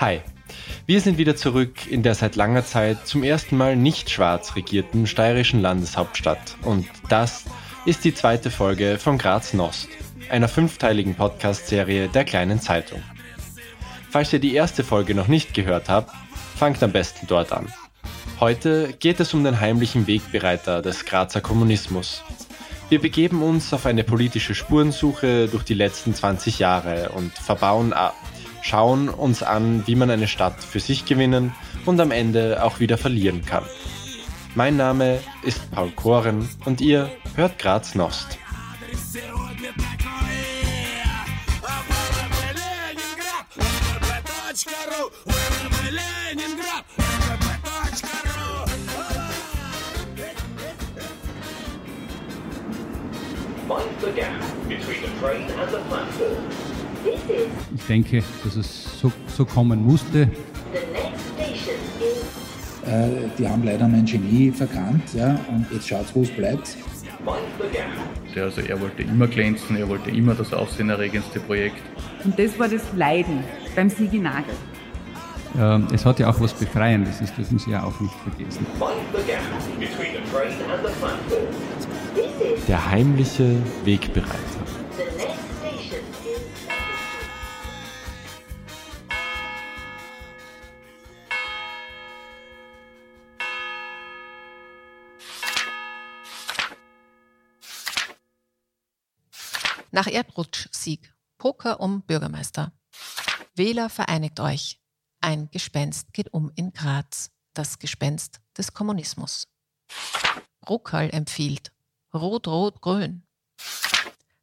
Hi, wir sind wieder zurück in der seit langer Zeit zum ersten Mal nicht schwarz regierten steirischen Landeshauptstadt. Und das ist die zweite Folge von Graz Nost, einer fünfteiligen Podcast-Serie der kleinen Zeitung. Falls ihr die erste Folge noch nicht gehört habt, fangt am besten dort an. Heute geht es um den heimlichen Wegbereiter des Grazer Kommunismus. Wir begeben uns auf eine politische Spurensuche durch die letzten 20 Jahre und verbauen ab, schauen uns an, wie man eine Stadt für sich gewinnen und am Ende auch wieder verlieren kann. Mein Name ist Paul Koren und ihr hört Graz Nost. Ich denke, dass es so, so kommen musste. Äh, die haben leider mein Genie verkannt ja, und jetzt schaut wo es bleibt. Also er wollte immer glänzen, er wollte immer das aufsehenerregendste Projekt. Und das war das Leiden beim Sigi Nagel. Ähm, es hat ja auch was Befreiendes, das dürfen Sie ja auch nicht vergessen. Der heimliche Wegbereiter. Nach Erdrutschsieg. Poker um Bürgermeister. Wähler vereinigt euch. Ein Gespenst geht um in Graz. Das Gespenst des Kommunismus. Ruckal empfiehlt. Rot, Rot, Grün.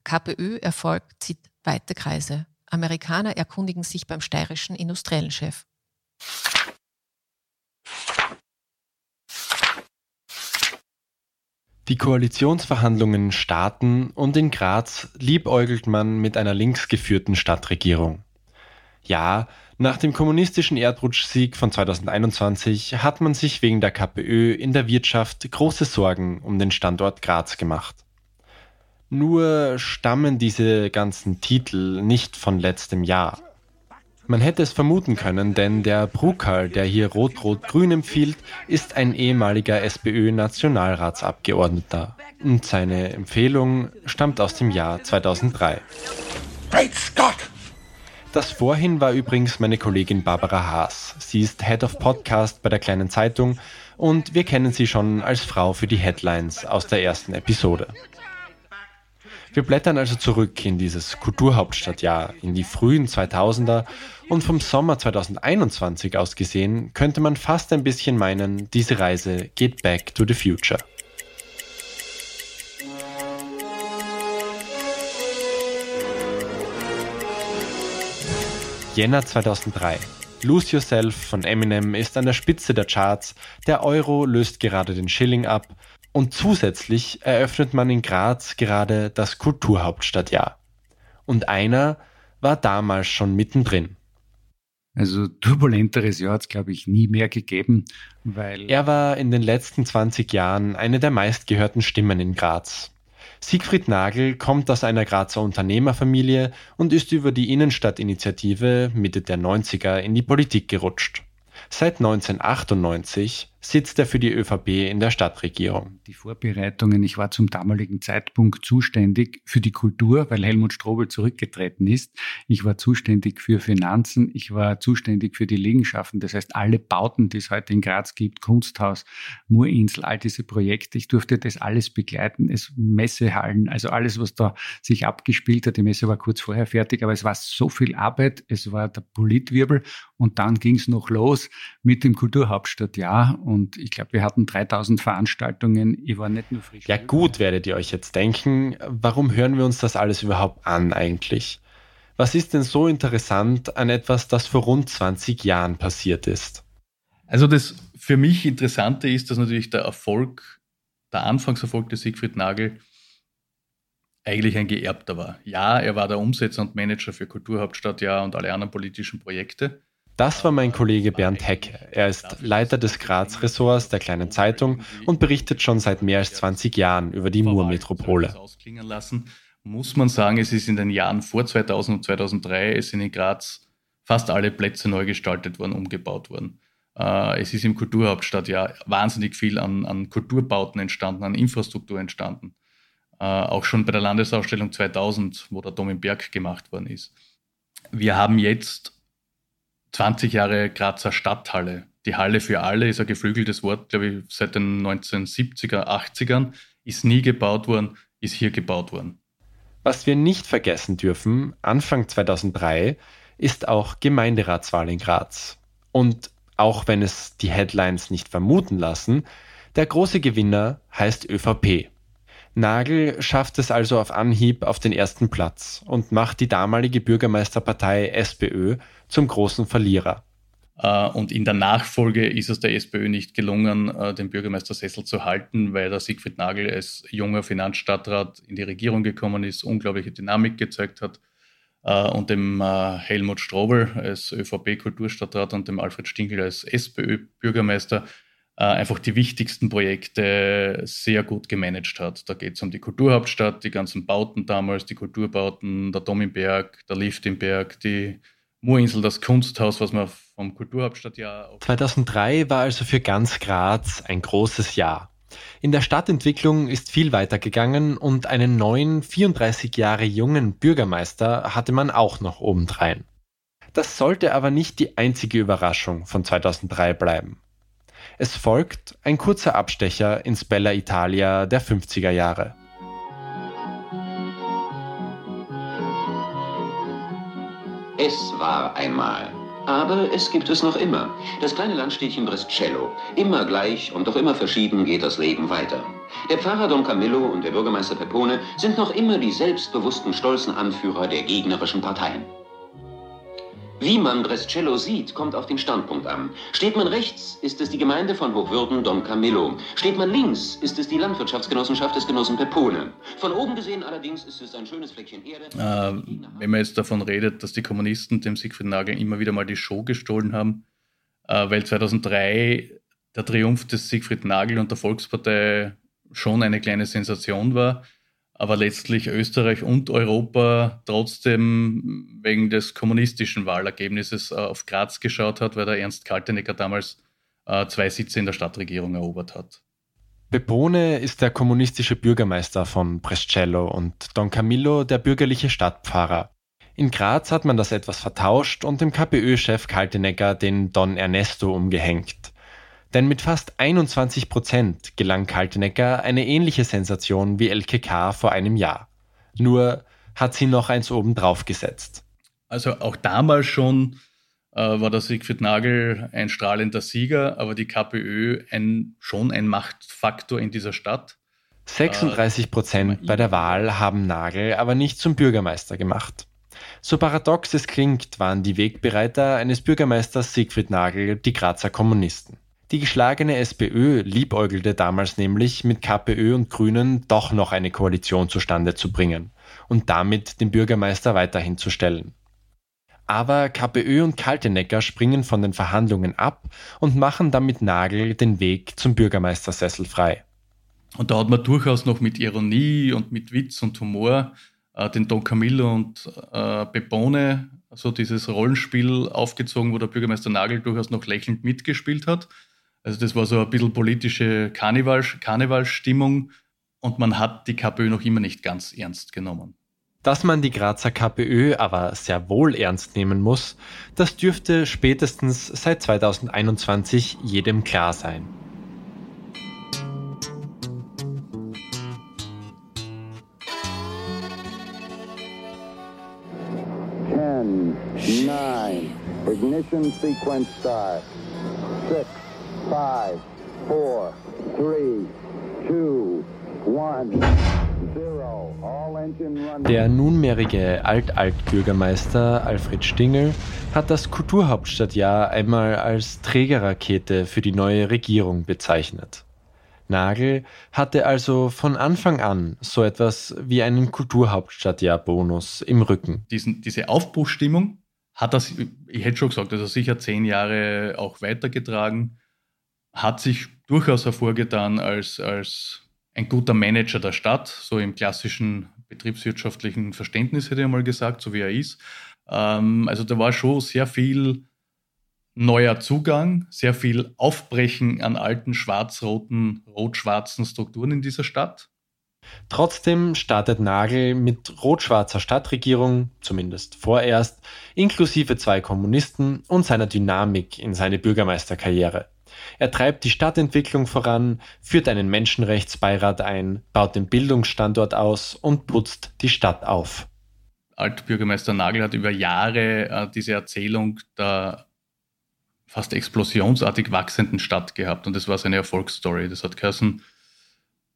KPÖ-Erfolg zieht weite Kreise. Amerikaner erkundigen sich beim steirischen industriellen Die Koalitionsverhandlungen starten und in Graz liebäugelt man mit einer linksgeführten Stadtregierung. Ja, nach dem kommunistischen Erdrutschsieg von 2021 hat man sich wegen der KPÖ in der Wirtschaft große Sorgen um den Standort Graz gemacht. Nur stammen diese ganzen Titel nicht von letztem Jahr. Man hätte es vermuten können, denn der Brukal, der hier Rot-Rot-Grün empfiehlt, ist ein ehemaliger SPÖ-Nationalratsabgeordneter. Und seine Empfehlung stammt aus dem Jahr 2003. Great Scott! Das vorhin war übrigens meine Kollegin Barbara Haas. Sie ist Head of Podcast bei der kleinen Zeitung und wir kennen sie schon als Frau für die Headlines aus der ersten Episode. Wir blättern also zurück in dieses Kulturhauptstadtjahr, in die frühen 2000er und vom Sommer 2021 aus gesehen könnte man fast ein bisschen meinen, diese Reise geht back to the future. Jänner 2003. Lose Yourself von Eminem ist an der Spitze der Charts, der Euro löst gerade den Schilling ab und zusätzlich eröffnet man in Graz gerade das Kulturhauptstadtjahr. Und einer war damals schon mittendrin. Also turbulenteres Jahr hat es, glaube ich, nie mehr gegeben, weil. Er war in den letzten 20 Jahren eine der meistgehörten Stimmen in Graz. Siegfried Nagel kommt aus einer Grazer Unternehmerfamilie und ist über die Innenstadtinitiative Mitte der 90er in die Politik gerutscht. Seit 1998 sitzt er für die ÖVP in der Stadtregierung. Die Vorbereitungen, ich war zum damaligen Zeitpunkt zuständig für die Kultur, weil Helmut Strobel zurückgetreten ist. Ich war zuständig für Finanzen, ich war zuständig für die Liegenschaften, das heißt alle Bauten, die es heute in Graz gibt, Kunsthaus, Murinsel, all diese Projekte. Ich durfte das alles begleiten, es Messehallen, also alles, was da sich abgespielt hat. Die Messe war kurz vorher fertig, aber es war so viel Arbeit, es war der Politwirbel und dann ging es noch los mit dem Kulturhauptstadtjahr und ich glaube, wir hatten 3000 Veranstaltungen. Ich war nicht nur frisch. Ja gut, werdet ihr euch jetzt denken, warum hören wir uns das alles überhaupt an eigentlich? Was ist denn so interessant an etwas, das vor rund 20 Jahren passiert ist? Also das für mich Interessante ist, dass natürlich der Erfolg, der Anfangserfolg des Siegfried Nagel eigentlich ein geerbter war. Ja, er war der Umsetzer und Manager für Kulturhauptstadtjahr und alle anderen politischen Projekte. Das war mein Kollege Bernd Hecke. Er ist Leiter des Graz-Ressorts der Kleinen Zeitung und berichtet schon seit mehr als 20 Jahren über die Murmetropole. Muss man sagen, es ist in den Jahren vor 2000 und 2003, es in Graz fast alle Plätze neu gestaltet worden, umgebaut worden. Äh, es ist im Kulturhauptstadt ja wahnsinnig viel an, an Kulturbauten entstanden, an Infrastruktur entstanden. Äh, auch schon bei der Landesausstellung 2000, wo der Dom im Berg gemacht worden ist. Wir haben jetzt 20 Jahre Grazer Stadthalle. Die Halle für alle ist ein geflügeltes Wort, glaube ich, seit den 1970er, 80ern, ist nie gebaut worden, ist hier gebaut worden. Was wir nicht vergessen dürfen, Anfang 2003 ist auch Gemeinderatswahl in Graz. Und auch wenn es die Headlines nicht vermuten lassen, der große Gewinner heißt ÖVP. Nagel schafft es also auf Anhieb auf den ersten Platz und macht die damalige Bürgermeisterpartei SPÖ zum großen Verlierer. Äh, und in der Nachfolge ist es der SPÖ nicht gelungen, äh, den Bürgermeistersessel zu halten, weil der Siegfried Nagel als junger Finanzstadtrat in die Regierung gekommen ist, unglaubliche Dynamik gezeigt hat äh, und dem Helmut Strobel als ÖVP-Kulturstadtrat und dem Alfred Stinkel als SPÖ-Bürgermeister einfach die wichtigsten Projekte sehr gut gemanagt hat. Da geht es um die Kulturhauptstadt, die ganzen Bauten damals, die Kulturbauten, der Dom im Berg, der Lift im Berg, die Moorinsel, das Kunsthaus, was man vom Kulturhauptstadtjahr. 2003 war also für ganz Graz ein großes Jahr. In der Stadtentwicklung ist viel weitergegangen und einen neuen, 34 Jahre jungen Bürgermeister hatte man auch noch obendrein. Das sollte aber nicht die einzige Überraschung von 2003 bleiben. Es folgt ein kurzer Abstecher ins Bella Italia der 50er Jahre. Es war einmal. Aber es gibt es noch immer. Das kleine Landstädtchen Brescello. Immer gleich und doch immer verschieden geht das Leben weiter. Der Pfarrer Don Camillo und der Bürgermeister Pepone sind noch immer die selbstbewussten, stolzen Anführer der gegnerischen Parteien. Wie man Brescello sieht, kommt auf den Standpunkt an. Steht man rechts, ist es die Gemeinde von Hochwürden Don Camillo. Steht man links, ist es die Landwirtschaftsgenossenschaft des Genossen Pepone. Von oben gesehen allerdings ist es ein schönes Fleckchen Erde. Äh, wenn man jetzt davon redet, dass die Kommunisten dem Siegfried Nagel immer wieder mal die Show gestohlen haben, äh, weil 2003 der Triumph des Siegfried Nagel und der Volkspartei schon eine kleine Sensation war, aber letztlich Österreich und Europa trotzdem wegen des kommunistischen Wahlergebnisses äh, auf Graz geschaut hat, weil der Ernst Kaltenecker damals äh, zwei Sitze in der Stadtregierung erobert hat. Bepone ist der kommunistische Bürgermeister von Brescello und Don Camillo der bürgerliche Stadtpfarrer. In Graz hat man das etwas vertauscht und dem KPÖ-Chef Kaltenecker den Don Ernesto umgehängt. Denn mit fast 21 Prozent gelang Kaltenecker eine ähnliche Sensation wie LKK vor einem Jahr. Nur hat sie noch eins obendrauf gesetzt. Also auch damals schon äh, war der Siegfried Nagel ein strahlender Sieger, aber die KPÖ ein, schon ein Machtfaktor in dieser Stadt. 36 Prozent äh, bei der Wahl haben Nagel aber nicht zum Bürgermeister gemacht. So paradox es klingt, waren die Wegbereiter eines Bürgermeisters Siegfried Nagel die Grazer Kommunisten. Die geschlagene SPÖ liebäugelte damals nämlich, mit KPÖ und Grünen doch noch eine Koalition zustande zu bringen und damit den Bürgermeister weiterhin zu stellen. Aber KPÖ und Kaltenecker springen von den Verhandlungen ab und machen damit Nagel den Weg zum Bürgermeistersessel frei. Und da hat man durchaus noch mit Ironie und mit Witz und Humor äh, den Don Camillo und äh, Pepone so dieses Rollenspiel aufgezogen, wo der Bürgermeister Nagel durchaus noch lächelnd mitgespielt hat. Also das war so ein bisschen politische Karneval, Karnevalstimmung und man hat die KPÖ noch immer nicht ganz ernst genommen. Dass man die Grazer KPÖ aber sehr wohl ernst nehmen muss, das dürfte spätestens seit 2021 jedem klar sein. Ten, nine, ignition sequence start, six, five, four, three, two, one. Der nunmehrige Alt-Alt-Bürgermeister Alfred Stingel hat das Kulturhauptstadtjahr einmal als Trägerrakete für die neue Regierung bezeichnet. Nagel hatte also von Anfang an so etwas wie einen Kulturhauptstadtjahr-Bonus im Rücken. Diesen, diese Aufbruchstimmung hat das, ich hätte schon gesagt, also sicher zehn Jahre auch weitergetragen hat sich durchaus hervorgetan als, als ein guter Manager der Stadt, so im klassischen betriebswirtschaftlichen Verständnis hätte ich mal gesagt, so wie er ist. Ähm, also da war schon sehr viel neuer Zugang, sehr viel Aufbrechen an alten schwarz-roten, rot-schwarzen Strukturen in dieser Stadt. Trotzdem startet Nagel mit rot-schwarzer Stadtregierung, zumindest vorerst, inklusive zwei Kommunisten und seiner Dynamik in seine Bürgermeisterkarriere. Er treibt die Stadtentwicklung voran, führt einen Menschenrechtsbeirat ein, baut den Bildungsstandort aus und putzt die Stadt auf. Altbürgermeister Nagel hat über Jahre äh, diese Erzählung der fast explosionsartig wachsenden Stadt gehabt und das war seine Erfolgsstory. Das hat geheißen,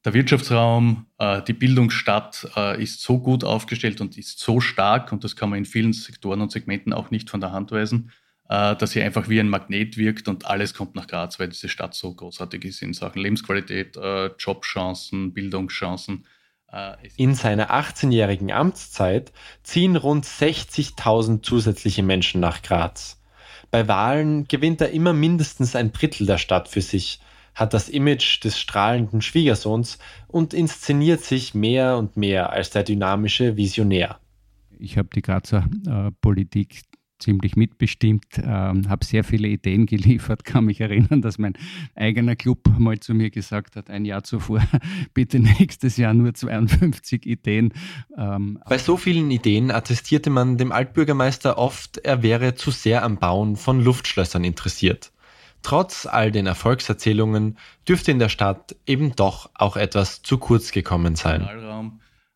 der Wirtschaftsraum, äh, die Bildungsstadt äh, ist so gut aufgestellt und ist so stark und das kann man in vielen Sektoren und Segmenten auch nicht von der Hand weisen, äh, dass sie einfach wie ein Magnet wirkt und alles kommt nach Graz, weil diese Stadt so großartig ist in Sachen Lebensqualität, äh, Jobchancen, Bildungschancen. Äh, in seiner 18-jährigen Amtszeit ziehen rund 60.000 zusätzliche Menschen nach Graz. Bei Wahlen gewinnt er immer mindestens ein Drittel der Stadt für sich, hat das Image des strahlenden Schwiegersohns und inszeniert sich mehr und mehr als der dynamische Visionär. Ich habe die Grazer äh, Politik ziemlich mitbestimmt, ähm, habe sehr viele Ideen geliefert, kann mich erinnern, dass mein eigener Club mal zu mir gesagt hat, ein Jahr zuvor, bitte nächstes Jahr nur 52 Ideen. Ähm, Bei so vielen Ideen attestierte man dem Altbürgermeister oft, er wäre zu sehr am Bauen von Luftschlössern interessiert. Trotz all den Erfolgserzählungen dürfte in der Stadt eben doch auch etwas zu kurz gekommen sein.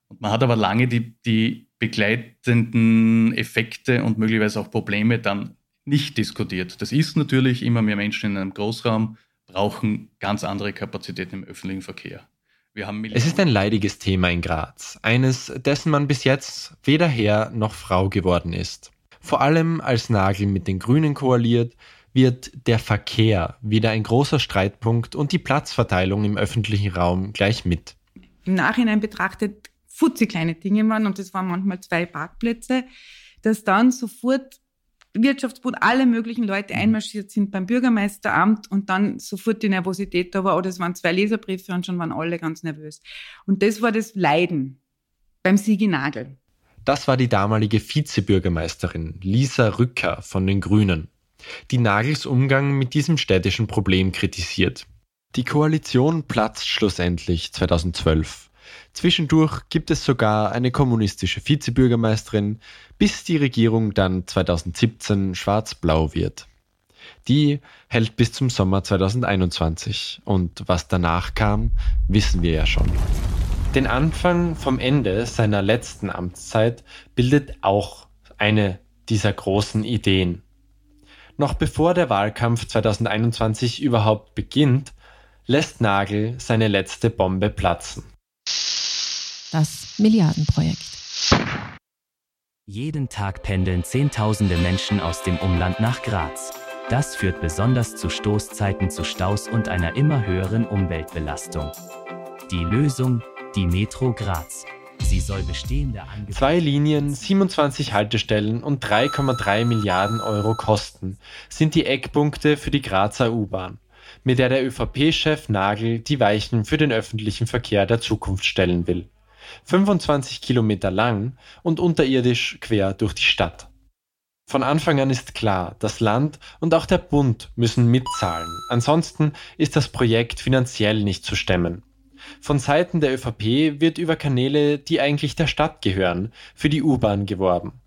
Und man hat aber lange die, die begleitenden Effekte und möglicherweise auch Probleme dann nicht diskutiert. Das ist natürlich immer mehr Menschen in einem Großraum brauchen ganz andere Kapazitäten im öffentlichen Verkehr. es ist ein leidiges Thema in Graz, eines, dessen man bis jetzt weder Herr noch Frau geworden ist. Vor allem als Nagel mit den Grünen koaliert, wird der Verkehr wieder ein großer Streitpunkt und die Platzverteilung im öffentlichen Raum gleich mit. Im Nachhinein betrachtet futzikleine Dinge waren und das waren manchmal zwei Parkplätze, dass dann sofort Wirtschaftsbund, alle möglichen Leute mhm. einmarschiert sind beim Bürgermeisteramt und dann sofort die Nervosität da war, oder es waren zwei Leserbriefe und schon waren alle ganz nervös. Und das war das Leiden beim Sigi Nagel. Das war die damalige Vizebürgermeisterin Lisa Rücker von den Grünen, die Nagels Umgang mit diesem städtischen Problem kritisiert. Die Koalition platzt schlussendlich 2012 Zwischendurch gibt es sogar eine kommunistische Vizebürgermeisterin, bis die Regierung dann 2017 schwarz-blau wird. Die hält bis zum Sommer 2021 und was danach kam, wissen wir ja schon. Den Anfang vom Ende seiner letzten Amtszeit bildet auch eine dieser großen Ideen. Noch bevor der Wahlkampf 2021 überhaupt beginnt, lässt Nagel seine letzte Bombe platzen das Milliardenprojekt. Jeden Tag pendeln Zehntausende Menschen aus dem Umland nach Graz. Das führt besonders zu Stoßzeiten zu Staus und einer immer höheren Umweltbelastung. Die Lösung, die Metro Graz. Sie soll bestehende Angebote Zwei Linien, 27 Haltestellen und 3,3 Milliarden Euro Kosten sind die Eckpunkte für die Grazer U-Bahn, mit der der ÖVP-Chef Nagel die Weichen für den öffentlichen Verkehr der Zukunft stellen will. 25 Kilometer lang und unterirdisch quer durch die Stadt. Von Anfang an ist klar, das Land und auch der Bund müssen mitzahlen, ansonsten ist das Projekt finanziell nicht zu stemmen. Von Seiten der ÖVP wird über Kanäle, die eigentlich der Stadt gehören, für die U-Bahn geworben.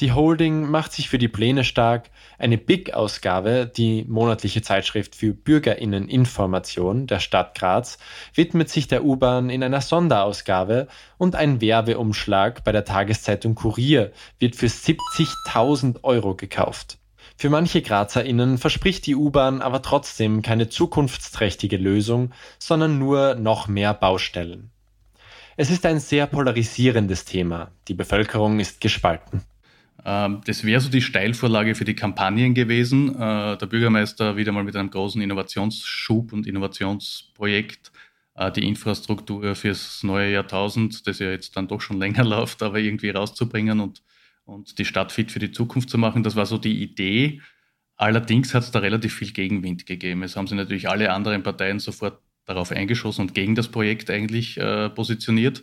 Die Holding macht sich für die Pläne stark. Eine Big-Ausgabe, die monatliche Zeitschrift für Bürgerinneninformation der Stadt Graz, widmet sich der U-Bahn in einer Sonderausgabe und ein Werbeumschlag bei der Tageszeitung Kurier wird für 70.000 Euro gekauft. Für manche GrazerInnen verspricht die U-Bahn aber trotzdem keine zukunftsträchtige Lösung, sondern nur noch mehr Baustellen. Es ist ein sehr polarisierendes Thema. Die Bevölkerung ist gespalten. Ähm, das wäre so die Steilvorlage für die Kampagnen gewesen. Äh, der Bürgermeister wieder mal mit einem großen Innovationsschub und Innovationsprojekt äh, die Infrastruktur fürs neue Jahrtausend, das ja jetzt dann doch schon länger läuft, aber irgendwie rauszubringen und, und die Stadt fit für die Zukunft zu machen. Das war so die Idee. Allerdings hat es da relativ viel Gegenwind gegeben. Es haben sich natürlich alle anderen Parteien sofort darauf eingeschossen und gegen das Projekt eigentlich äh, positioniert.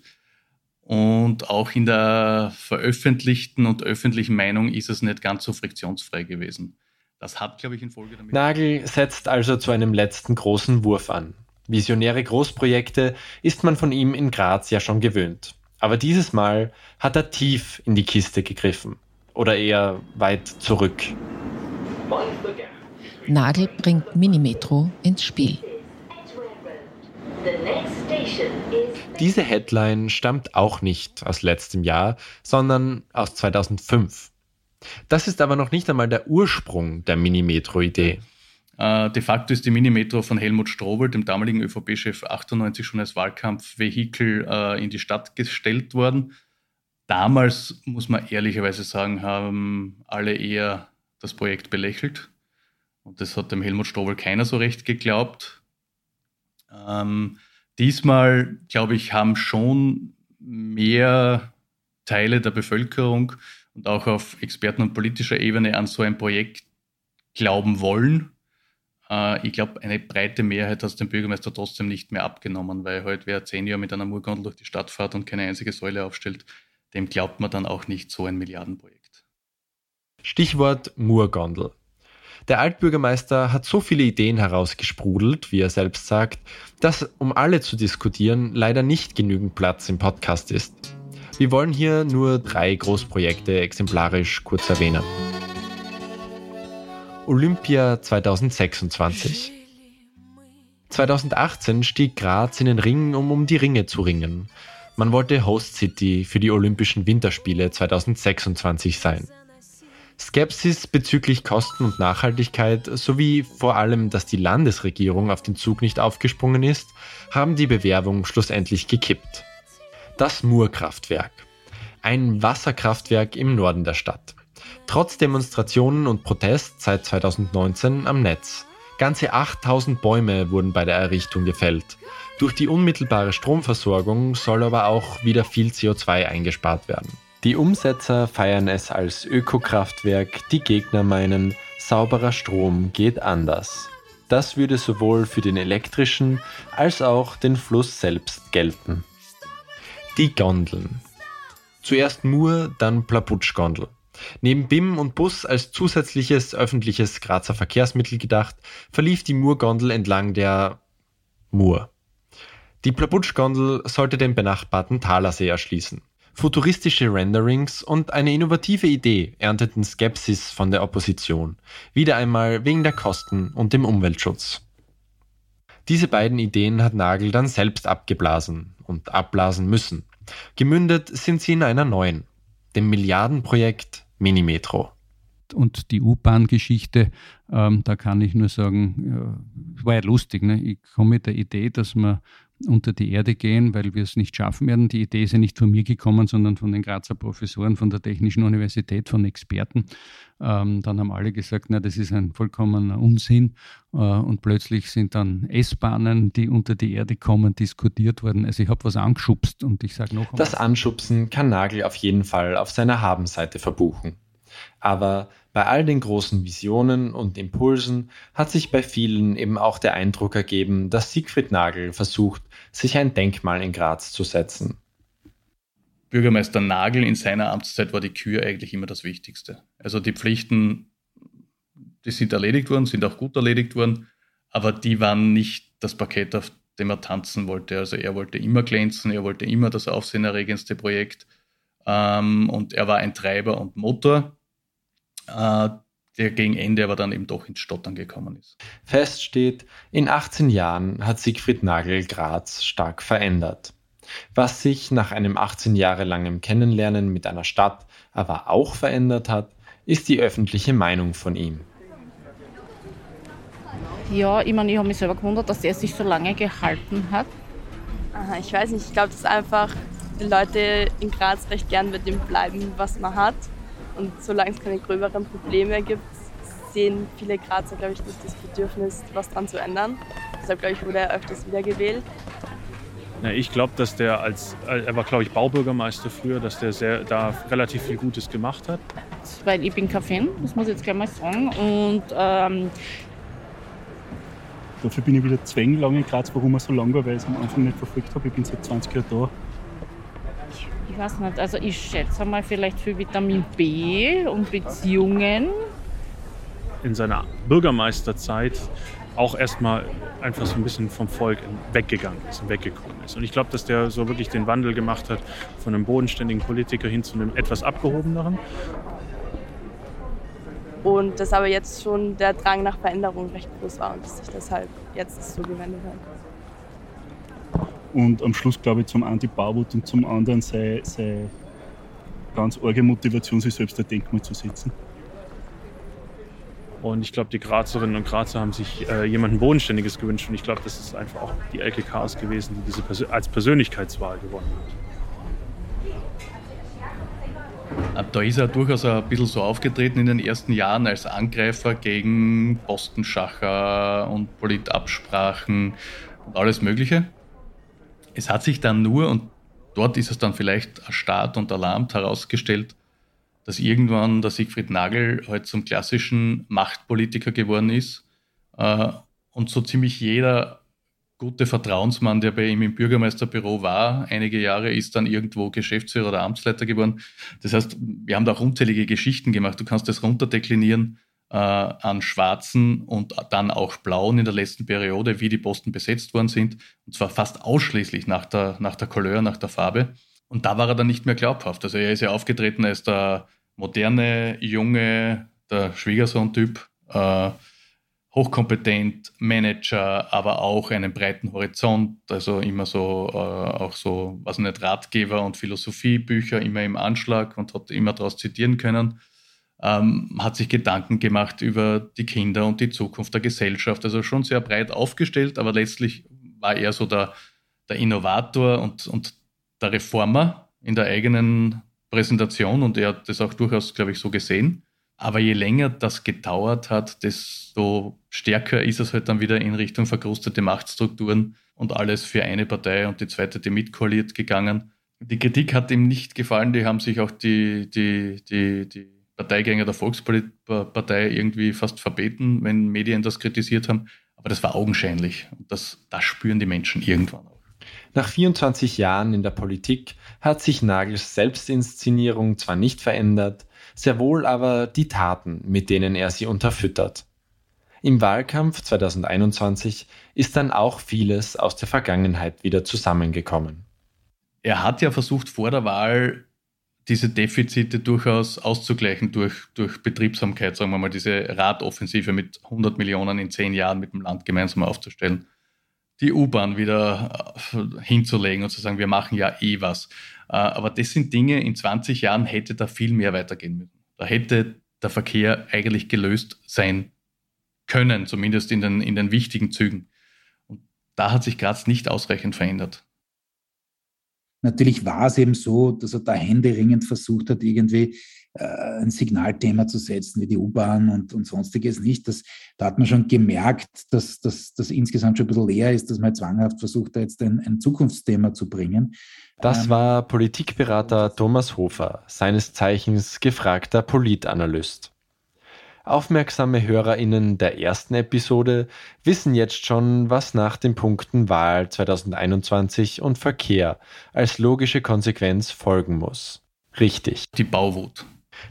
Und auch in der veröffentlichten und öffentlichen Meinung ist es nicht ganz so friktionsfrei gewesen. Das hat, glaube ich, in Folge damit. Nagel setzt also zu einem letzten großen Wurf an. Visionäre Großprojekte ist man von ihm in Graz ja schon gewöhnt. Aber dieses Mal hat er tief in die Kiste gegriffen. Oder eher weit zurück. Nagel bringt Minimetro ins Spiel. Diese Headline stammt auch nicht aus letztem Jahr, sondern aus 2005. Das ist aber noch nicht einmal der Ursprung der Minimetro-Idee. Äh, de facto ist die Minimetro von Helmut Strobel, dem damaligen ÖVP-Chef, 98 schon als Wahlkampfvehikel äh, in die Stadt gestellt worden. Damals, muss man ehrlicherweise sagen, haben alle eher das Projekt belächelt. Und das hat dem Helmut Strobel keiner so recht geglaubt. Ähm, diesmal, glaube ich, haben schon mehr Teile der Bevölkerung und auch auf Experten- und politischer Ebene an so ein Projekt glauben wollen. Äh, ich glaube, eine breite Mehrheit hat dem Bürgermeister trotzdem nicht mehr abgenommen, weil heute wer zehn Jahre mit einer Murgondel durch die Stadt fährt und keine einzige Säule aufstellt, dem glaubt man dann auch nicht so ein Milliardenprojekt. Stichwort Murgondel. Der Altbürgermeister hat so viele Ideen herausgesprudelt, wie er selbst sagt, dass, um alle zu diskutieren, leider nicht genügend Platz im Podcast ist. Wir wollen hier nur drei Großprojekte exemplarisch kurz erwähnen. Olympia 2026. 2018 stieg Graz in den Ring, um um die Ringe zu ringen. Man wollte Host City für die Olympischen Winterspiele 2026 sein. Skepsis bezüglich Kosten und Nachhaltigkeit sowie vor allem, dass die Landesregierung auf den Zug nicht aufgesprungen ist, haben die Bewerbung schlussendlich gekippt. Das Murkraftwerk. Ein Wasserkraftwerk im Norden der Stadt. Trotz Demonstrationen und Protest seit 2019 am Netz. Ganze 8000 Bäume wurden bei der Errichtung gefällt. Durch die unmittelbare Stromversorgung soll aber auch wieder viel CO2 eingespart werden. Die Umsetzer feiern es als Ökokraftwerk, die Gegner meinen, sauberer Strom geht anders. Das würde sowohl für den elektrischen als auch den Fluss selbst gelten. Die Gondeln. Zuerst Mur, dann Plaputschgondel. Neben BIM und Bus als zusätzliches öffentliches Grazer Verkehrsmittel gedacht, verlief die Murgondel entlang der Mur. Die Plaputschgondel sollte den benachbarten Thalersee erschließen. Futuristische Renderings und eine innovative Idee ernteten Skepsis von der Opposition, wieder einmal wegen der Kosten und dem Umweltschutz. Diese beiden Ideen hat Nagel dann selbst abgeblasen und abblasen müssen. Gemündet sind sie in einer neuen, dem Milliardenprojekt Minimetro. Und die U-Bahn-Geschichte, ähm, da kann ich nur sagen, ja, war ja lustig. Ne? Ich komme mit der Idee, dass man unter die Erde gehen, weil wir es nicht schaffen werden. Die Idee ist ja nicht von mir gekommen, sondern von den Grazer Professoren, von der Technischen Universität, von Experten. Ähm, dann haben alle gesagt, na, das ist ein vollkommener Unsinn. Äh, und plötzlich sind dann S-Bahnen, die unter die Erde kommen, diskutiert worden. Also ich habe was angeschubst und ich sage noch. Das Anschubsen kann Nagel auf jeden Fall auf seiner Habenseite verbuchen. Aber bei all den großen Visionen und Impulsen hat sich bei vielen eben auch der Eindruck ergeben, dass Siegfried Nagel versucht, sich ein Denkmal in Graz zu setzen. Bürgermeister Nagel in seiner Amtszeit war die Kür eigentlich immer das Wichtigste. Also die Pflichten, die sind erledigt worden, sind auch gut erledigt worden, aber die waren nicht das Paket, auf dem er tanzen wollte. Also er wollte immer glänzen, er wollte immer das aufsehenerregendste Projekt ähm, und er war ein Treiber und Motor äh, der gegen Ende aber dann eben doch ins Stottern gekommen ist. Fest steht, in 18 Jahren hat Siegfried Nagel Graz stark verändert. Was sich nach einem 18 Jahre langen Kennenlernen mit einer Stadt aber auch verändert hat, ist die öffentliche Meinung von ihm. Ja, ich meine, ich habe mich selber gewundert, dass er sich so lange gehalten hat. Aha, ich weiß nicht, ich glaube, dass einfach die Leute in Graz recht gern mit dem bleiben, was man hat. Und solange es keine gröberen Probleme gibt, sehen viele Grazer, glaube ich, nicht das Bedürfnis, was dran zu ändern. Deshalb, glaube ich, wurde er öfters wiedergewählt. Ja, ich glaube, dass der als, er war, glaube ich, Baubürgermeister früher, dass der sehr, da relativ viel Gutes gemacht hat. Weil ich bin kein Fan, das muss ich jetzt gleich mal sagen. Und ähm, Dafür bin ich wieder zwäng lang in Graz, warum er so lange war, weil ich es am Anfang nicht verfolgt habe. Ich bin seit 20 Jahren da. Weiß nicht, also ich schätze mal vielleicht für Vitamin B und Beziehungen. In seiner Bürgermeisterzeit auch erstmal einfach so ein bisschen vom Volk weggegangen ist und weggekommen ist. Und ich glaube, dass der so wirklich den Wandel gemacht hat von einem bodenständigen Politiker hin zu einem etwas abgehobeneren. Und dass aber jetzt schon der Drang nach Veränderung recht groß war und dass sich deshalb jetzt so gewendet hat. Und am Schluss, glaube ich, zum einen die Bauwut und zum anderen sei, sei ganz arge Motivation, sich selbst ein Denkmal zu setzen. Und ich glaube, die Grazerinnen und Grazer haben sich äh, jemanden Bodenständiges gewünscht. Und ich glaube, das ist einfach auch die LKKs gewesen, die diese Persön als Persönlichkeitswahl gewonnen hat. Äh, da ist er durchaus ein bisschen so aufgetreten in den ersten Jahren als Angreifer gegen Postenschacher und Politabsprachen und alles Mögliche. Es hat sich dann nur, und dort ist es dann vielleicht erstarrt und alarmt herausgestellt, dass irgendwann der Siegfried Nagel halt zum klassischen Machtpolitiker geworden ist äh, und so ziemlich jeder gute Vertrauensmann, der bei ihm im Bürgermeisterbüro war, einige Jahre, ist dann irgendwo Geschäftsführer oder Amtsleiter geworden. Das heißt, wir haben da auch unzählige Geschichten gemacht. Du kannst das runterdeklinieren an Schwarzen und dann auch Blauen in der letzten Periode, wie die Posten besetzt worden sind. Und zwar fast ausschließlich nach der, nach der Couleur, nach der Farbe. Und da war er dann nicht mehr glaubhaft. Also er ist ja aufgetreten als der moderne, junge, der Schwiegersohn-Typ, äh, hochkompetent, Manager, aber auch einen breiten Horizont, also immer so, äh, auch so, was nicht, Ratgeber und Philosophiebücher immer im Anschlag und hat immer daraus zitieren können. Ähm, hat sich Gedanken gemacht über die Kinder und die Zukunft der Gesellschaft, also schon sehr breit aufgestellt, aber letztlich war er so der, der Innovator und, und der Reformer in der eigenen Präsentation und er hat das auch durchaus, glaube ich, so gesehen. Aber je länger das gedauert hat, desto stärker ist es halt dann wieder in Richtung verkrustete Machtstrukturen und alles für eine Partei und die zweite, die mitkoaliert, gegangen. Die Kritik hat ihm nicht gefallen, die haben sich auch die, die, die, die Parteigänger der Volkspartei irgendwie fast verbeten, wenn Medien das kritisiert haben. Aber das war augenscheinlich und das, das spüren die Menschen irgendwann auch. Nach 24 Jahren in der Politik hat sich Nagels Selbstinszenierung zwar nicht verändert, sehr wohl aber die Taten, mit denen er sie unterfüttert. Im Wahlkampf 2021 ist dann auch vieles aus der Vergangenheit wieder zusammengekommen. Er hat ja versucht vor der Wahl diese Defizite durchaus auszugleichen durch, durch Betriebsamkeit, sagen wir mal, diese Radoffensive mit 100 Millionen in zehn Jahren mit dem Land gemeinsam aufzustellen die U-Bahn wieder äh, hinzulegen und zu sagen, wir machen ja eh was. Äh, aber das sind Dinge, in 20 Jahren hätte da viel mehr weitergehen müssen. Da hätte der Verkehr eigentlich gelöst sein können, zumindest in den, in den wichtigen Zügen. Und da hat sich Graz nicht ausreichend verändert. Natürlich war es eben so, dass er da händeringend versucht hat, irgendwie äh, ein Signalthema zu setzen, wie die U-Bahn und, und sonstiges nicht. Das, da hat man schon gemerkt, dass das insgesamt schon ein bisschen leer ist, dass man zwanghaft versucht, da jetzt ein, ein Zukunftsthema zu bringen. Das ähm, war Politikberater Thomas Hofer, seines Zeichens gefragter Politanalyst. Aufmerksame HörerInnen der ersten Episode wissen jetzt schon, was nach den Punkten Wahl 2021 und Verkehr als logische Konsequenz folgen muss. Richtig. Die Bauwut.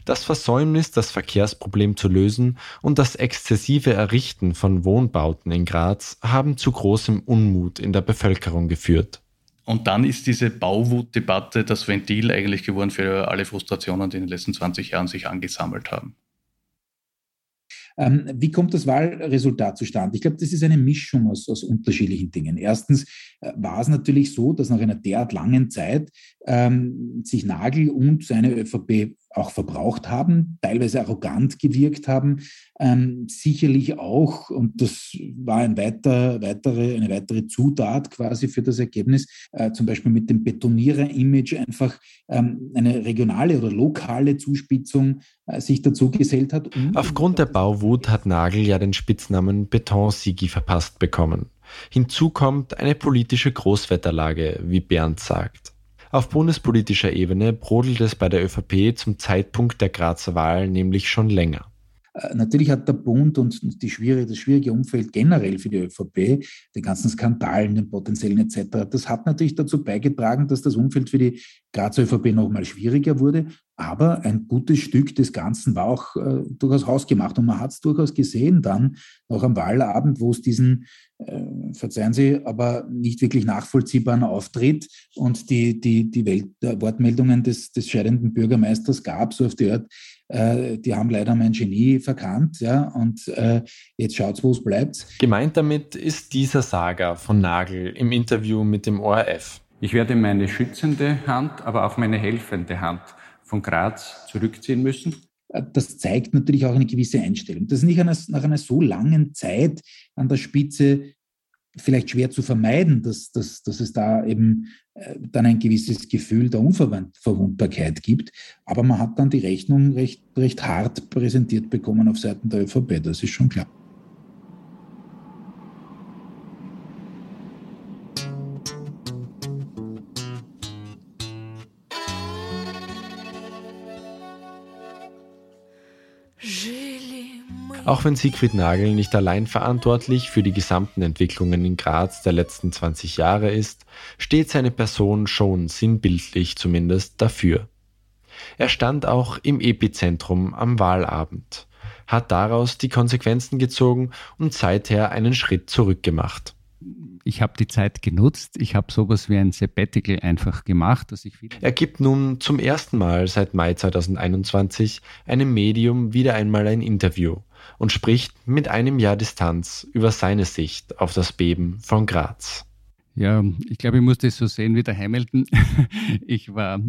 Das Versäumnis, das Verkehrsproblem zu lösen und das exzessive Errichten von Wohnbauten in Graz haben zu großem Unmut in der Bevölkerung geführt. Und dann ist diese Bauwutdebatte das Ventil eigentlich geworden für alle Frustrationen, die in den letzten 20 Jahren sich angesammelt haben. Ähm, wie kommt das Wahlresultat zustande? Ich glaube, das ist eine Mischung aus, aus unterschiedlichen Dingen. Erstens äh, war es natürlich so, dass nach einer derart langen Zeit ähm, sich Nagel und seine ÖVP auch verbraucht haben, teilweise arrogant gewirkt haben, ähm, sicherlich auch, und das war ein weiter, weitere, eine weitere Zutat quasi für das Ergebnis, äh, zum Beispiel mit dem Betonierer-Image einfach ähm, eine regionale oder lokale Zuspitzung äh, sich dazu gesellt hat. Aufgrund der Bauwut hat Nagel ja den Spitznamen Betonsigi verpasst bekommen. Hinzu kommt eine politische Großwetterlage, wie Bernd sagt. Auf bundespolitischer Ebene brodelt es bei der ÖVP zum Zeitpunkt der Grazer Wahl nämlich schon länger. Äh, natürlich hat der Bund und die schwierige, das schwierige Umfeld generell für die ÖVP, den ganzen Skandalen, den potenziellen etc., das hat natürlich dazu beigetragen, dass das Umfeld für die Grazer ÖVP nochmal schwieriger wurde. Aber ein gutes Stück des Ganzen war auch äh, durchaus hausgemacht. Und man hat es durchaus gesehen dann, noch am Wahlabend, wo es diesen, verzeihen Sie, aber nicht wirklich nachvollziehbaren Auftritt und die, die, die Welt, äh, Wortmeldungen des, des scheidenden Bürgermeisters gab, so auf die Art, äh, die haben leider mein Genie verkannt, ja, und äh, jetzt schaut's, wo es bleibt. Gemeint damit ist dieser Saga von Nagel im Interview mit dem ORF. Ich werde meine schützende Hand, aber auch meine helfende Hand von Graz zurückziehen müssen? Äh, das zeigt natürlich auch eine gewisse Einstellung. Das ist nicht nach einer so langen Zeit an der Spitze vielleicht schwer zu vermeiden, dass, dass, dass es da eben äh, dann ein gewisses Gefühl der Unverwundbarkeit gibt. Aber man hat dann die Rechnung recht, recht hart präsentiert bekommen auf Seiten der ÖVP, das ist schon klar. Auch wenn Siegfried Nagel nicht allein verantwortlich für die gesamten Entwicklungen in Graz der letzten 20 Jahre ist, steht seine Person schon sinnbildlich zumindest dafür. Er stand auch im Epizentrum am Wahlabend, hat daraus die Konsequenzen gezogen und seither einen Schritt zurückgemacht ich habe die Zeit genutzt. Ich habe sowas wie ein Sabbatical einfach gemacht. Dass ich er gibt nun zum ersten Mal seit Mai 2021 einem Medium wieder einmal ein Interview und spricht mit einem Jahr Distanz über seine Sicht auf das Beben von Graz. Ja, ich glaube, ich muss das so sehen wie der Hamilton. Ich war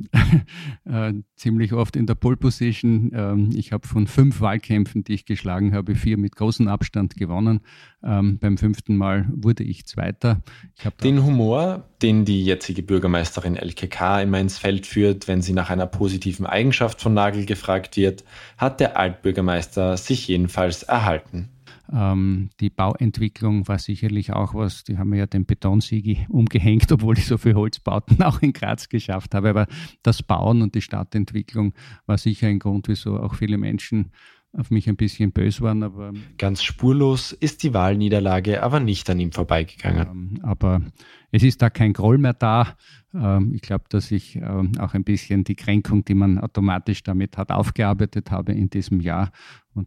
äh, ziemlich oft in der Pole Position. Ähm, ich habe von fünf Wahlkämpfen, die ich geschlagen habe, vier mit großem Abstand gewonnen. Ähm, beim fünften Mal wurde ich Zweiter. Ich den Humor, den die jetzige Bürgermeisterin LKK immer ins Feld führt, wenn sie nach einer positiven Eigenschaft von Nagel gefragt wird, hat der Altbürgermeister sich jedenfalls erhalten. Ähm, die Bauentwicklung war sicherlich auch was, die haben ja den Betonsiegi umgehängt, obwohl ich so viele Holzbauten auch in Graz geschafft habe. Aber das Bauen und die Stadtentwicklung war sicher ein Grund, wieso auch viele Menschen auf mich ein bisschen böse waren. Aber Ganz spurlos ist die Wahlniederlage aber nicht an ihm vorbeigegangen. Ähm, aber es ist da kein Groll mehr da. Ähm, ich glaube, dass ich ähm, auch ein bisschen die Kränkung, die man automatisch damit hat, aufgearbeitet habe in diesem Jahr.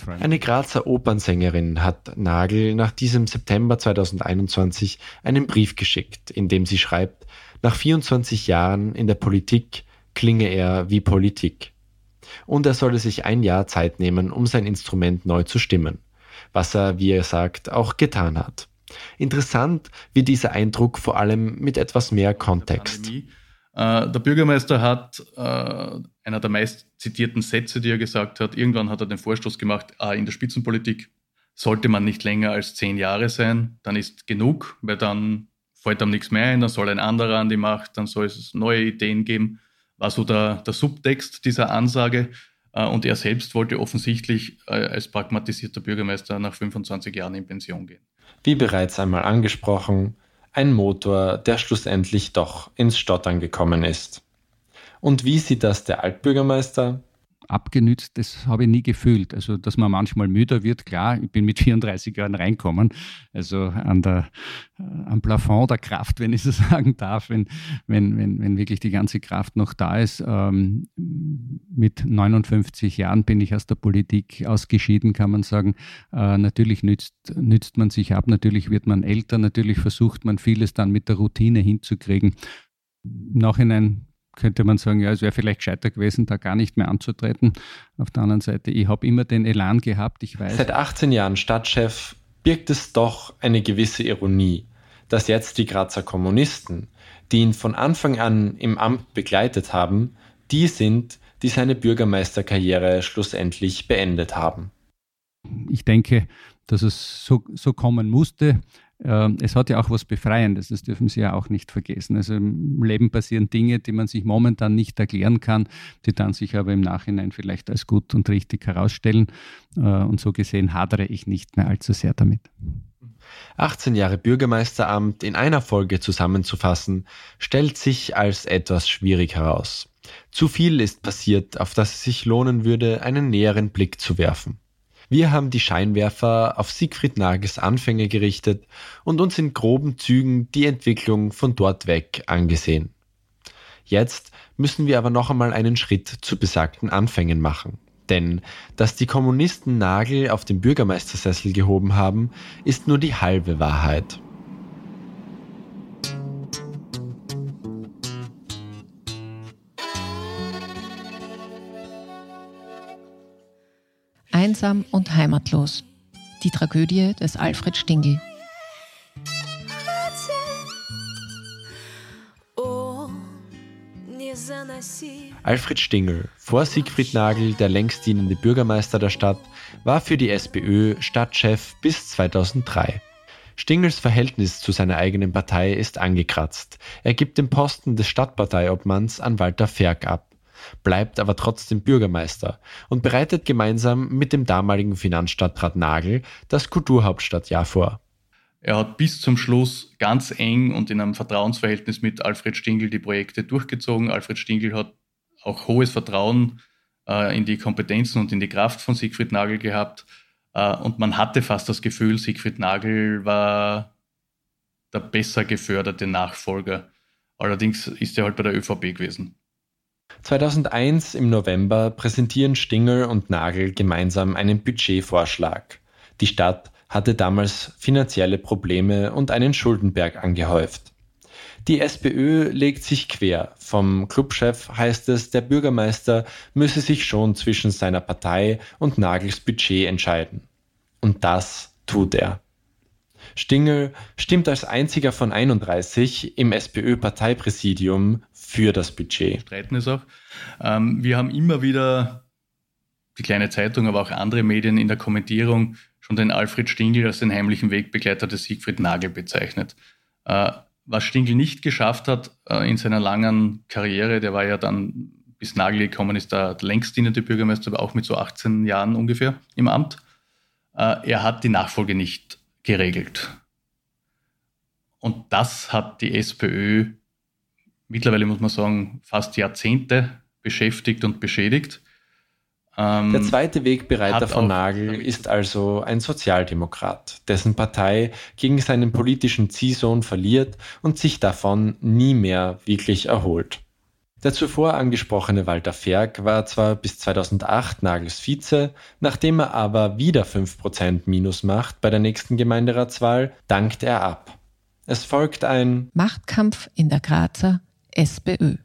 Eine Grazer Opernsängerin hat Nagel nach diesem September 2021 einen Brief geschickt, in dem sie schreibt, nach 24 Jahren in der Politik klinge er wie Politik. Und er solle sich ein Jahr Zeit nehmen, um sein Instrument neu zu stimmen, was er, wie er sagt, auch getan hat. Interessant wird dieser Eindruck vor allem mit etwas mehr Kontext. Äh, der Bürgermeister hat äh, einer der meist zitierten Sätze, die er gesagt hat, irgendwann hat er den Vorstoß gemacht, ah, in der Spitzenpolitik sollte man nicht länger als zehn Jahre sein, dann ist genug, weil dann fällt einem nichts mehr ein, dann soll ein anderer an die Macht, dann soll es neue Ideen geben. War so der, der Subtext dieser Ansage. Äh, und er selbst wollte offensichtlich als pragmatisierter Bürgermeister nach 25 Jahren in Pension gehen wie bereits einmal angesprochen, ein Motor, der schlussendlich doch ins Stottern gekommen ist. Und wie sieht das der Altbürgermeister? Abgenützt, das habe ich nie gefühlt. Also, dass man manchmal müder wird, klar, ich bin mit 34 Jahren reinkommen, also an der, äh, am Plafond der Kraft, wenn ich so sagen darf, wenn, wenn, wenn, wenn wirklich die ganze Kraft noch da ist. Ähm, mit 59 Jahren bin ich aus der Politik ausgeschieden, kann man sagen. Äh, natürlich nützt, nützt man sich ab, natürlich wird man älter, natürlich versucht man vieles dann mit der Routine hinzukriegen. Nachhinein könnte man sagen, ja, es wäre vielleicht gescheiter gewesen, da gar nicht mehr anzutreten. Auf der anderen Seite, ich habe immer den Elan gehabt, ich weiß. Seit 18 Jahren Stadtchef birgt es doch eine gewisse Ironie, dass jetzt die Grazer Kommunisten, die ihn von Anfang an im Amt begleitet haben, die sind, die seine Bürgermeisterkarriere schlussendlich beendet haben. Ich denke, dass es so, so kommen musste. Ähm, es hat ja auch was Befreiendes, das dürfen Sie ja auch nicht vergessen. Also im Leben passieren Dinge, die man sich momentan nicht erklären kann, die dann sich aber im Nachhinein vielleicht als gut und richtig herausstellen. Äh, und so gesehen hadere ich nicht mehr allzu sehr damit. 18 Jahre Bürgermeisteramt in einer Folge zusammenzufassen, stellt sich als etwas schwierig heraus. Zu viel ist passiert, auf das es sich lohnen würde, einen näheren Blick zu werfen. Wir haben die Scheinwerfer auf Siegfried Nagels Anfänge gerichtet und uns in groben Zügen die Entwicklung von dort weg angesehen. Jetzt müssen wir aber noch einmal einen Schritt zu besagten Anfängen machen. Denn dass die Kommunisten Nagel auf den Bürgermeistersessel gehoben haben, ist nur die halbe Wahrheit. Einsam und heimatlos. Die Tragödie des Alfred Stingel. Alfred Stingel, vor Siegfried Nagel der längst dienende Bürgermeister der Stadt, war für die SPÖ Stadtchef bis 2003. Stingels Verhältnis zu seiner eigenen Partei ist angekratzt. Er gibt den Posten des Stadtparteiobmanns an Walter Ferg ab bleibt aber trotzdem Bürgermeister und bereitet gemeinsam mit dem damaligen Finanzstadtrat Nagel das Kulturhauptstadtjahr vor. Er hat bis zum Schluss ganz eng und in einem Vertrauensverhältnis mit Alfred Stingel die Projekte durchgezogen. Alfred Stingel hat auch hohes Vertrauen äh, in die Kompetenzen und in die Kraft von Siegfried Nagel gehabt. Äh, und man hatte fast das Gefühl, Siegfried Nagel war der besser geförderte Nachfolger. Allerdings ist er halt bei der ÖVP gewesen. 2001 im November präsentieren Stingel und Nagel gemeinsam einen Budgetvorschlag. Die Stadt hatte damals finanzielle Probleme und einen Schuldenberg angehäuft. Die SPÖ legt sich quer. Vom Clubchef heißt es, der Bürgermeister müsse sich schon zwischen seiner Partei und Nagels Budget entscheiden. Und das tut er. Stingel stimmt als einziger von 31 im SPÖ-Parteipräsidium für das Budget. Streiten ist auch. Ähm, wir haben immer wieder die kleine Zeitung, aber auch andere Medien in der Kommentierung schon den Alfred Stingel als den heimlichen Wegbegleiter des Siegfried Nagel bezeichnet. Äh, was Stingel nicht geschafft hat äh, in seiner langen Karriere, der war ja dann bis Nagel gekommen ist, der längst dienende Bürgermeister, aber auch mit so 18 Jahren ungefähr im Amt. Äh, er hat die Nachfolge nicht geregelt. Und das hat die SPÖ mittlerweile, muss man sagen, fast Jahrzehnte beschäftigt und beschädigt. Ähm, Der zweite Wegbereiter von Nagel ist also ein Sozialdemokrat, dessen Partei gegen seinen politischen Ziehsohn verliert und sich davon nie mehr wirklich erholt. Der zuvor angesprochene Walter Ferg war zwar bis 2008 Nagels Vize, nachdem er aber wieder 5% Minus macht bei der nächsten Gemeinderatswahl, dankt er ab. Es folgt ein Machtkampf in der Grazer SPÖ.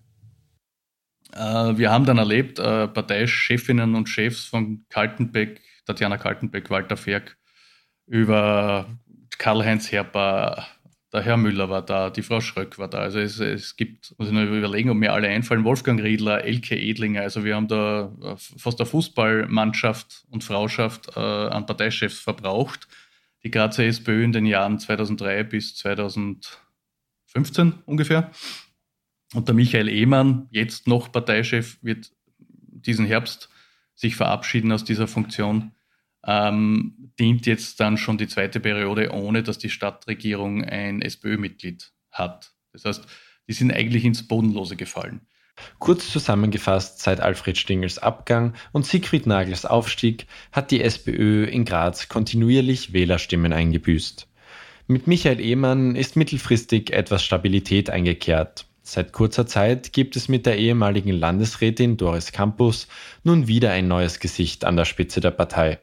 Äh, wir haben dann erlebt, äh, Parteichefinnen und Chefs von Kaltenbeck, Tatjana Kaltenbeck, Walter Ferg, über Karl-Heinz Herper, der Herr Müller war da, die Frau Schröck war da. Also es, es gibt, muss ich nur überlegen, ob mir alle einfallen, Wolfgang Riedler, Elke Edlinger. Also wir haben da äh, fast eine Fußballmannschaft und Frauschaft äh, an Parteichefs verbraucht. Die Grazer SPÖ in den Jahren 2003 bis 2015 ungefähr. Und der Michael Ehmann, jetzt noch Parteichef, wird diesen Herbst sich verabschieden aus dieser Funktion ähm, dient jetzt dann schon die zweite Periode, ohne dass die Stadtregierung ein SPÖ-Mitglied hat. Das heißt, die sind eigentlich ins Bodenlose gefallen. Kurz zusammengefasst, seit Alfred Stingels Abgang und Siegfried Nagels Aufstieg hat die SPÖ in Graz kontinuierlich Wählerstimmen eingebüßt. Mit Michael Ehmann ist mittelfristig etwas Stabilität eingekehrt. Seit kurzer Zeit gibt es mit der ehemaligen Landesrätin Doris Campus nun wieder ein neues Gesicht an der Spitze der Partei.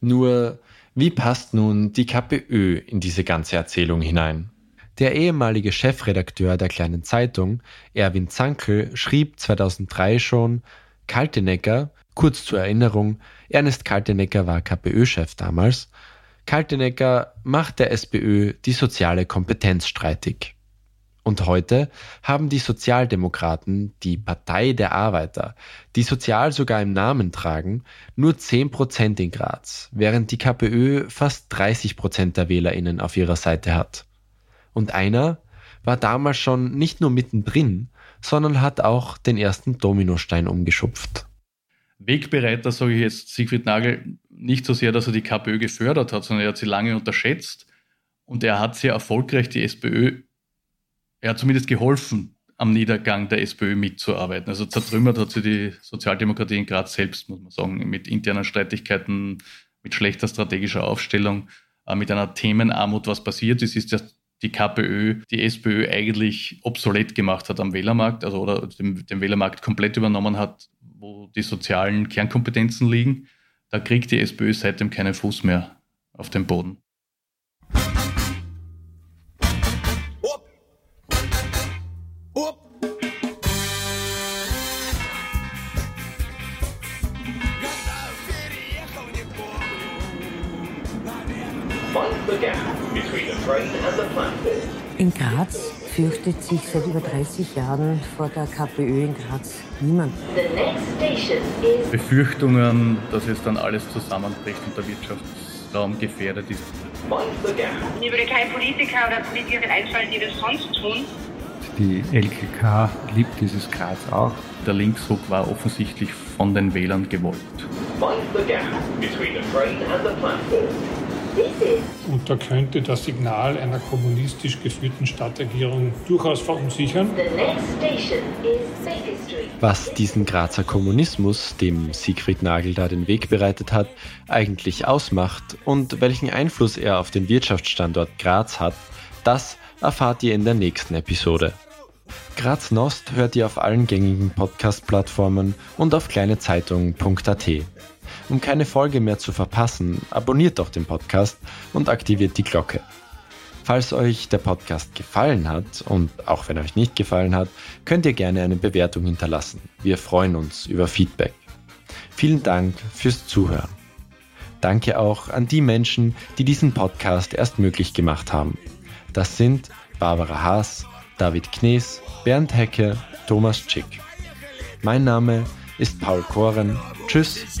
Nur, wie passt nun die KPÖ in diese ganze Erzählung hinein? Der ehemalige Chefredakteur der kleinen Zeitung, Erwin Zankel, schrieb 2003 schon, Kaltenecker, kurz zur Erinnerung, Ernest Kaltenecker war KPÖ-Chef damals, Kaltenecker macht der SPÖ die soziale Kompetenz streitig. Und heute haben die Sozialdemokraten, die Partei der Arbeiter, die sozial sogar im Namen tragen, nur 10 Prozent in Graz, während die KPÖ fast 30 Prozent der WählerInnen auf ihrer Seite hat. Und einer war damals schon nicht nur mittendrin, sondern hat auch den ersten Dominostein umgeschupft. Wegbereiter, sage ich jetzt Siegfried Nagel, nicht so sehr, dass er die KPÖ gefördert hat, sondern er hat sie lange unterschätzt und er hat sehr erfolgreich die SPÖ er hat zumindest geholfen, am Niedergang der SPÖ mitzuarbeiten. Also zertrümmert hat sie die Sozialdemokratie in Graz selbst, muss man sagen, mit internen Streitigkeiten, mit schlechter strategischer Aufstellung, äh, mit einer Themenarmut, was passiert ist, ist, dass die KPÖ die SPÖ eigentlich obsolet gemacht hat am Wählermarkt, also oder den, den Wählermarkt komplett übernommen hat, wo die sozialen Kernkompetenzen liegen. Da kriegt die SPÖ seitdem keinen Fuß mehr auf den Boden. In Graz fürchtet sich seit über 30 Jahren vor der KPÖ in Graz niemand. Befürchtungen, dass jetzt dann alles zusammenbricht und der Wirtschaftsraum gefährdet ist. Ich würde keinen Politiker oder Politikerin einschalten, die das sonst tun. Die LKK liebt dieses Graz auch. Der Linksruck war offensichtlich von den Wählern gewollt. Und da könnte das Signal einer kommunistisch geführten Stadtregierung durchaus verunsichern. Was diesen Grazer Kommunismus, dem Siegfried Nagel da den Weg bereitet hat, eigentlich ausmacht und welchen Einfluss er auf den Wirtschaftsstandort Graz hat, das erfahrt ihr in der nächsten Episode. Graz Nost hört ihr auf allen gängigen Podcast-Plattformen und auf kleinezeitung.at. Um keine Folge mehr zu verpassen, abonniert doch den Podcast und aktiviert die Glocke. Falls euch der Podcast gefallen hat und auch wenn euch nicht gefallen hat, könnt ihr gerne eine Bewertung hinterlassen. Wir freuen uns über Feedback. Vielen Dank fürs Zuhören. Danke auch an die Menschen, die diesen Podcast erst möglich gemacht haben. Das sind Barbara Haas, David Knees, Bernd Hecke, Thomas Schick. Mein Name ist Paul Koren. Tschüss